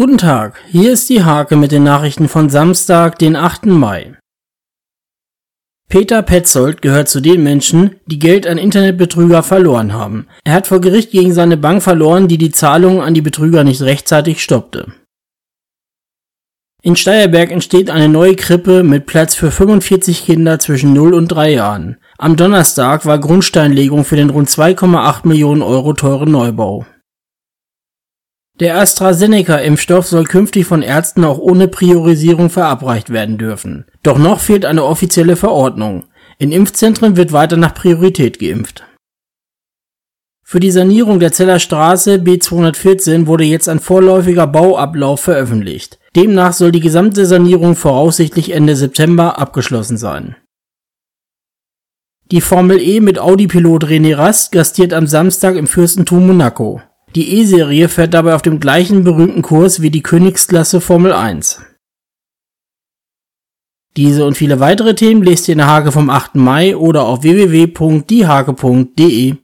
Guten Tag, hier ist die Hake mit den Nachrichten von Samstag, den 8. Mai. Peter Petzold gehört zu den Menschen, die Geld an Internetbetrüger verloren haben. Er hat vor Gericht gegen seine Bank verloren, die die Zahlungen an die Betrüger nicht rechtzeitig stoppte. In Steierberg entsteht eine neue Krippe mit Platz für 45 Kinder zwischen 0 und 3 Jahren. Am Donnerstag war Grundsteinlegung für den rund 2,8 Millionen Euro teuren Neubau. Der AstraZeneca-Impfstoff soll künftig von Ärzten auch ohne Priorisierung verabreicht werden dürfen. Doch noch fehlt eine offizielle Verordnung. In Impfzentren wird weiter nach Priorität geimpft. Für die Sanierung der Zeller Straße B214 wurde jetzt ein vorläufiger Bauablauf veröffentlicht. Demnach soll die gesamte Sanierung voraussichtlich Ende September abgeschlossen sein. Die Formel E mit Audi-Pilot René Rast gastiert am Samstag im Fürstentum Monaco. Die E-Serie fährt dabei auf dem gleichen berühmten Kurs wie die Königsklasse Formel 1. Diese und viele weitere Themen lest ihr in der Hake vom 8. Mai oder auf www.diehake.de.